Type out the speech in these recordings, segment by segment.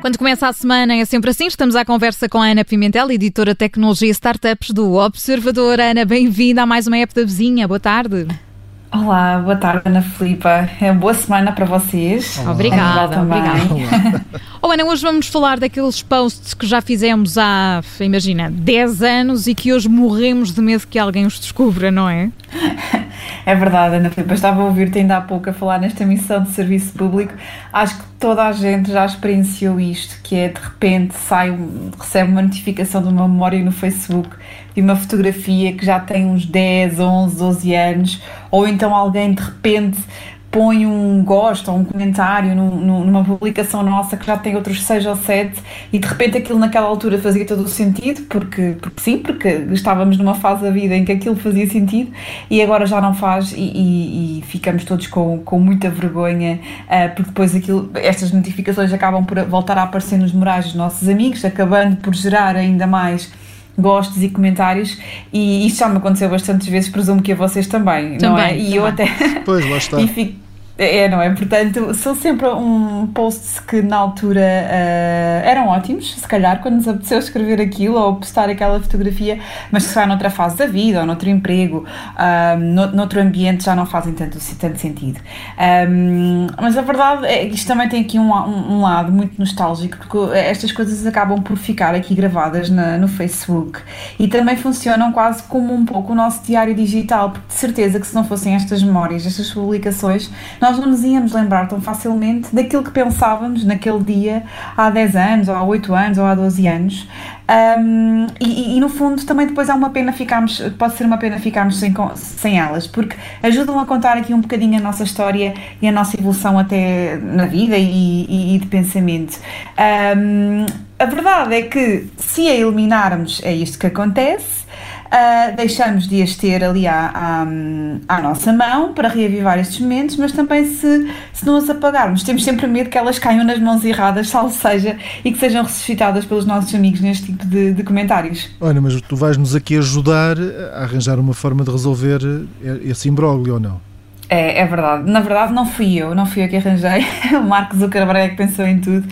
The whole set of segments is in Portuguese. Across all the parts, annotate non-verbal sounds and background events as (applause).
Quando começa a semana é sempre assim. Estamos à conversa com a Ana Pimentel, editora de Tecnologia e Startups do Observador. Ana, bem-vinda a mais uma app da vizinha. Boa tarde. Olá, boa tarde, Ana Filipa. É boa semana para vocês. Olá. Obrigada, obrigada. oh, (laughs) Ana, hoje vamos falar daqueles posts que já fizemos há, imagina, 10 anos e que hoje morremos de medo que alguém os descubra, não é? (laughs) É verdade, Ana Filipa. Estava a ouvir-te ainda há pouco a falar nesta missão de serviço público. Acho que toda a gente já experienciou isto, que é de repente sai, recebe uma notificação de uma memória no Facebook de uma fotografia que já tem uns 10, 11, 12 anos, ou então alguém de repente põe um gosto ou um comentário num, numa publicação nossa que já tem outros seis ou sete e de repente aquilo naquela altura fazia todo o sentido, porque, porque sim, porque estávamos numa fase da vida em que aquilo fazia sentido e agora já não faz e, e, e ficamos todos com, com muita vergonha uh, porque depois aquilo, estas notificações acabam por voltar a aparecer nos morais dos nossos amigos, acabando por gerar ainda mais gostos e comentários e isto já me aconteceu bastantes vezes, presumo que a vocês também, também não é? E também. eu até... Pois, lá (laughs) está. e fico, é, não é? Portanto, são sempre um posts que na altura uh, eram ótimos, se calhar, quando nos apeteceu escrever aquilo ou postar aquela fotografia, mas se vai noutra fase da vida ou noutro emprego, no, noutro ambiente, já não fazem tanto, tanto sentido. Um, mas a verdade é que isto também tem aqui um, um, um, lado muito nostálgico, porque estas coisas acabam por ficar aqui gravadas na, no Facebook e também funcionam quase como um pouco o nosso diário digital, porque de certeza que se não fossem estas memórias, estas publicações, nós não nos íamos lembrar tão facilmente daquilo que pensávamos naquele dia há 10 anos, ou há 8 anos, ou há 12 anos. Um, e, e, no fundo também depois é uma pena ficarmos, pode ser uma pena ficarmos sem, sem elas, porque ajudam a contar aqui um bocadinho a nossa história e a nossa evolução até na vida e, e, e de pensamento. Um, a verdade é que se a eliminarmos é isto que acontece uh, deixamos de as ter ali à, à, à, nossa mão para reavivar estes momentos, mas também se, se não as apagarmos, temos sempre medo que elas caiam nas mãos erradas, salvo seja, e que sejam ressuscitadas pelos nossos amigos neste tipo de, de comentários. Olha, mas tu vais-nos aqui ajudar a arranjar uma forma de resolver esse imbróglio ou não? É, é verdade. Na verdade, não fui eu, não fui eu que arranjei. (laughs) o Mark Zuckerberg é pensou em tudo.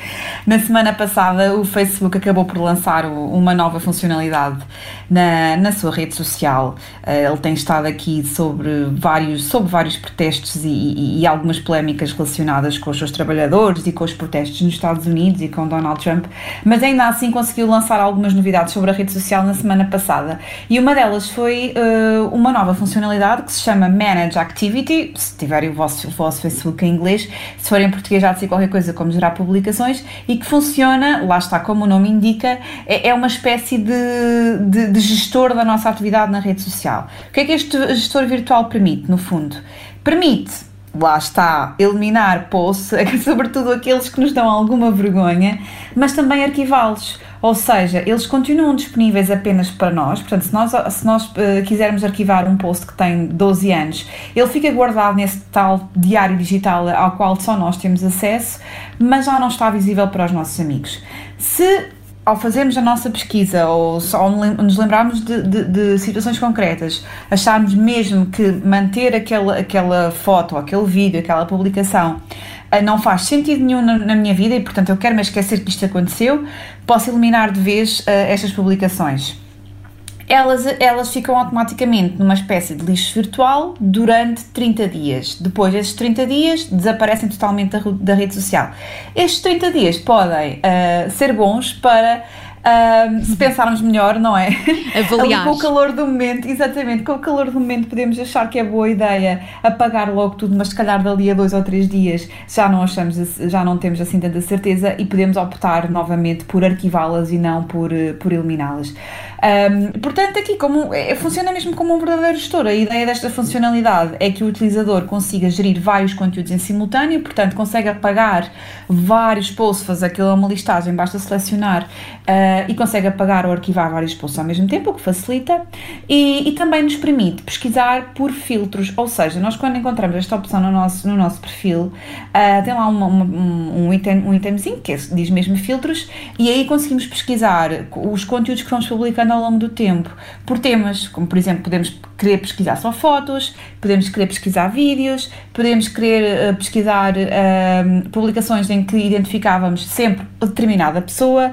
Na semana passada, o Facebook acabou por lançar uma nova funcionalidade na, na sua rede social. Eh, ele tem estado aqui sobre vários, sobre vários protestos e, e, e, algumas polémicas relacionadas com os seus trabalhadores e com os protestos nos Estados Unidos e com Donald Trump, mas ainda assim conseguiu lançar algumas novidades sobre a rede social na semana passada. E uma delas foi uh, uma nova funcionalidade que se chama Manage Activity. Se tiverem o vosso, o vosso Facebook em inglês, se for em português já de ser qualquer coisa como gerar publicações e que funciona, lá está como o nome indica, é, é uma espécie de, de, de gestor da nossa atividade na rede social. O que é que este gestor virtual permite, no fundo? Permite lá está, eliminar posts, (laughs) sobretudo aqueles que nos dão alguma vergonha, mas também arquivá-los. Ou seja, eles continuam disponíveis apenas para nós, portanto, se nós, se nós uh, quisermos arquivar um post que tem 12 anos, ele fica guardado nesse tal diário digital ao qual só nós temos acesso, mas já não está visível para os nossos amigos. Se ao fazermos a nossa pesquisa ou só nos lembrarmos de, de, de, situações concretas, acharmos mesmo que manter aquela, aquela foto, aquele vídeo, aquela publicação eh, não faz sentido nenhum na, na minha vida e, portanto, eu quero me esquecer que isto aconteceu, posso eliminar de vez uh, estas publicações elas, elas ficam automaticamente numa espécie de lixo virtual durante 30 dias. Depois desses 30 dias desaparecem totalmente da, da rede social. Estes 30 dias podem uh, ser bons para um, se pensarmos melhor, não é? (laughs) Avaliar. com o calor do momento, exatamente, com o calor do momento podemos achar que é boa ideia apagar logo tudo, mas se calhar dali a dois ou três dias já não achamos, já não temos assim tanta certeza e podemos optar novamente por arquivá-las e não por, eh, por eliminá-las. Um, portanto, aqui como, é, funciona mesmo como um verdadeiro gestor. A ideia desta funcionalidade é que o utilizador consiga gerir vários conteúdos em simultâneo, portanto, consegue apagar vários posts, fazer aquilo uma listagem, basta selecionar. Uh, e consegue apagar ou arquivar vários posts ao mesmo tempo, o que facilita, e, e, também nos permite pesquisar por filtros, ou seja, nós quando encontramos esta opção no nosso, no nosso perfil, uh, tem lá uma, uma, um, item, um itemzinho que é, diz mesmo filtros, e aí conseguimos pesquisar os conteúdos que vamos publicando ao longo do tempo, por temas, como por exemplo, podemos querer pesquisar só fotos, podemos querer pesquisar vídeos, podemos querer uh, pesquisar uh, publicações em que identificávamos sempre determinada pessoa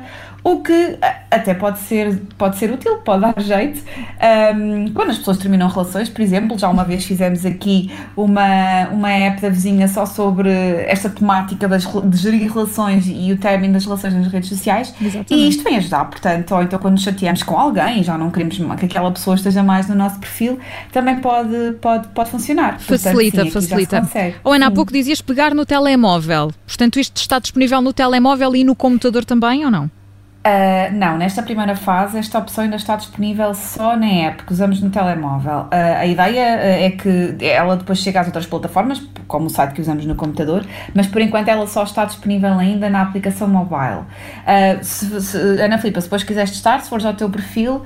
o que até pode ser, pode ser útil, pode dar jeito. Um, quando as pessoas terminam relações, por exemplo, já uma vez fizemos aqui uma, uma app da vizinha só sobre esta temática das, de gerir relações e o término das relações nas redes sociais. Exatamente. E isto vem ajudar, portanto, ou então quando nos chateamos com alguém e já não queremos que aquela pessoa esteja mais no nosso perfil, também pode, pode, pode funcionar. Facilita, portanto, sim, facilita. Ou Ana, há pouco dizias pegar no telemóvel. Portanto, isto está disponível no telemóvel e no computador também ou não? Uh, não, nesta primeira fase esta opção ainda está disponível só na app que usamos no telemóvel. Uh, a ideia uh, é que ela depois chega às outras plataformas, como o site que usamos no computador, mas por enquanto ela só está disponível ainda na aplicação mobile. Se, se, Ana Filipa, se depois quiseres testar, se fores ao teu perfil,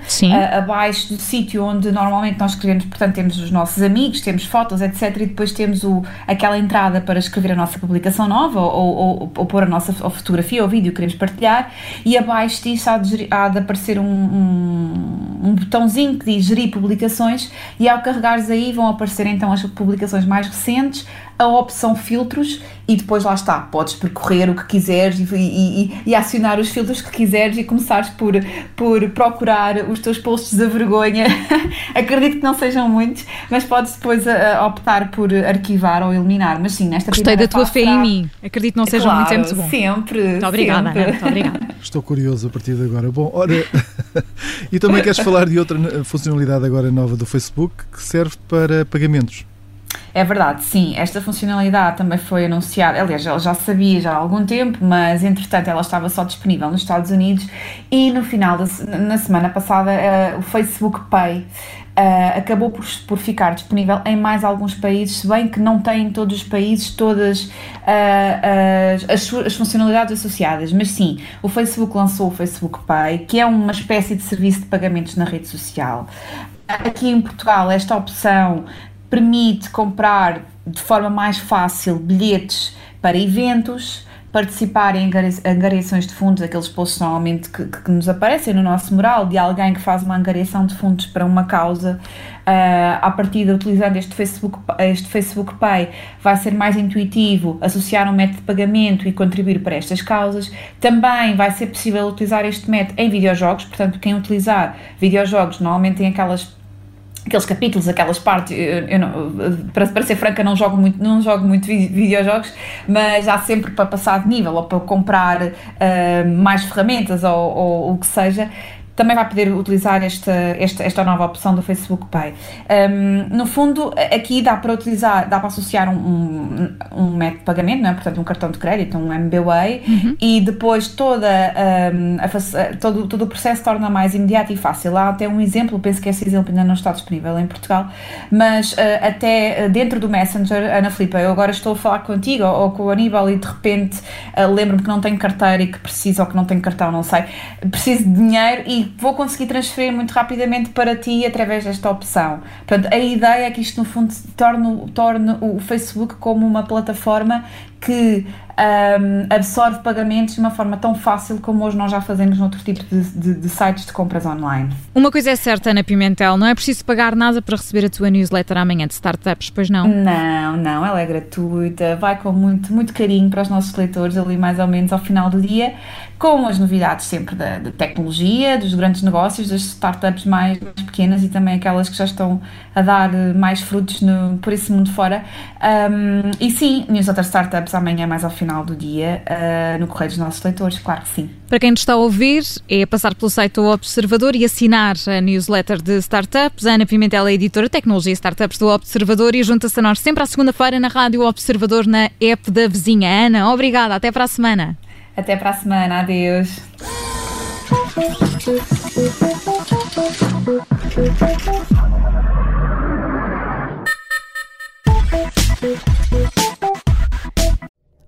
abaixo do sítio onde normalmente nós escrevemos, portanto temos os nossos amigos, temos fotos, etc. E depois temos o, aquela entrada para escrever a nossa publicação nova ou, ou, ou, pôr a nossa fotografia ou vídeo que queremos partilhar e abaixo abaixo disso há de, há de aparecer um, um, um, botãozinho que diz gerir publicações e ao carregares aí vão aparecer então as publicações mais recentes, a opção filtros e depois lá está, podes percorrer o que quiseres e, e, e, acionar os filtros que quiseres e começares por, por procurar os teus posts da vergonha. (laughs) Acredito que não sejam muitos, mas podes depois a, a optar por arquivar ou eliminar. Mas sim, nesta Gostei da tua fé em mim. Acredito que não sejam claro, muitos, é muito bom. Sempre. Muito obrigada, sempre. Muito obrigada. (laughs) Estou curioso a partir de agora. Bom, ora, (laughs) e também queres falar de outra funcionalidade agora nova do Facebook que serve para pagamentos. É verdade, sim. Esta funcionalidade também foi anunciada, aliás, ela já sabia já há algum tempo, mas entretanto ela estava só disponível nos Estados Unidos e no final, da, na semana passada, uh, o Facebook Pay Uh, acabou por, por ficar disponível em mais alguns países, se bem que não tem em todos os países todas uh, as, as, funcionalidades associadas, mas sim, o Facebook lançou o Facebook Pay, que é uma espécie de serviço de pagamentos na rede social. Aqui em Portugal, esta opção permite comprar de forma mais fácil bilhetes para eventos, participar em angariações de fundos, aqueles posts normalmente que, que, nos aparecem no nosso mural, de alguém que faz uma angariação de fundos para uma causa, uh, a partir de utilizando este Facebook, este Facebook Pay, vai ser mais intuitivo associar um método de pagamento e contribuir para estas causas. Também vai ser possível utilizar este método em videojogos, portanto, quem utilizar videojogos normalmente tem aquelas aqueles capítulos, aquelas partes, eu, eu não, para, para ser franca não jogo muito, não jogo muito videojogos, mas há sempre para passar de nível ou para comprar uh, mais ferramentas ou, ou o que seja, também vai poder utilizar esta, esta, esta nova opção do Facebook Pay. Um, no fundo, aqui dá para utilizar, dá para associar um, um, um método de pagamento, não é? portanto, um cartão de crédito, um MBWay, uhum. e depois toda, a, todo, todo o processo torna mais imediato e fácil. Há até um exemplo, penso que esse exemplo ainda não está disponível em Portugal, mas uh, até dentro do Messenger, Ana Filipe, eu agora estou a falar contigo ou, ou com o Aníbal e de repente uh, lembro-me que não tenho carteira e que preciso, ou que não tenho cartão, não sei, preciso de dinheiro e vou conseguir transferir muito rapidamente para ti através desta opção. Portanto, a ideia é que isto, no fundo, torne, torne o Facebook como uma plataforma que um, absorve pagamentos de uma forma tão fácil como hoje nós já fazemos noutro tipo de, de, de, sites de compras online. Uma coisa é certa, Ana Pimentel, não é preciso pagar nada para receber a tua newsletter amanhã de startups, pois não? Não, não, ela é gratuita, vai com muito, muito carinho para os nossos leitores ali mais ou menos ao final do dia, com as novidades sempre da, da tecnologia, dos grandes negócios, das startups mais, pequenas e também aquelas que já estão a dar mais frutos no, por esse mundo fora. Um, e sim, newsletter startups amanhã mais ao final final do dia uh, no correio dos nossos leitores, claro que sim. Para quem nos está a ouvir, é passar pelo site do Observador e assinar a newsletter de startups. A Ana Pimentel é editora de tecnologia e startups do Observador e junta-se a nós sempre à segunda-feira na Rádio Observador na app da vizinha. Ana, obrigada, até para a semana. Até para a semana, adeus.